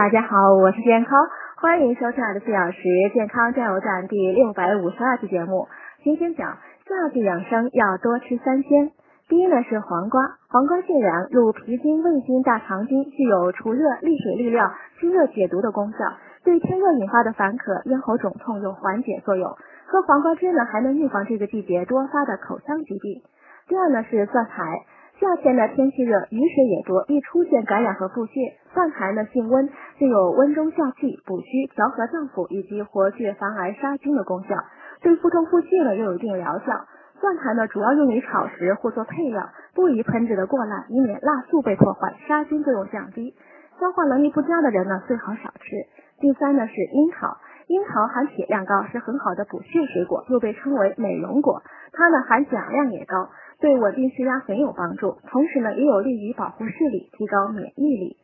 大家好，我是健康，欢迎收听二十四小时健康加油站第六百五十二期节目。今天讲夏季养生要多吃三鲜。第一呢是黄瓜，黄瓜性凉，入脾经、胃经、大肠经，具有除热、利水利尿、清热解毒的功效，对天热引发的烦渴、咽喉肿痛有缓解作用。喝黄瓜汁呢，还能预防这个季节多发的口腔疾病。第二呢是蒜苔。夏天呢，天气热，雨水也多，易出现感染和腹泻。蒜苔呢性温，具有温中下气、补虚、调和脏腑以及活血防癌杀菌的功效，对腹痛腹泻呢又有一定疗效。蒜苔呢主要用于炒食或做配料，不宜烹制的过烂，以免辣素被破坏，杀菌作用降低。消化能力不佳的人呢最好少吃。第三呢是樱桃，樱桃含铁量高，是很好的补血水果，又被称为美容果。它呢含钾量也高。对稳定血压很有帮助，同时呢也有利于保护视力，提高免疫力。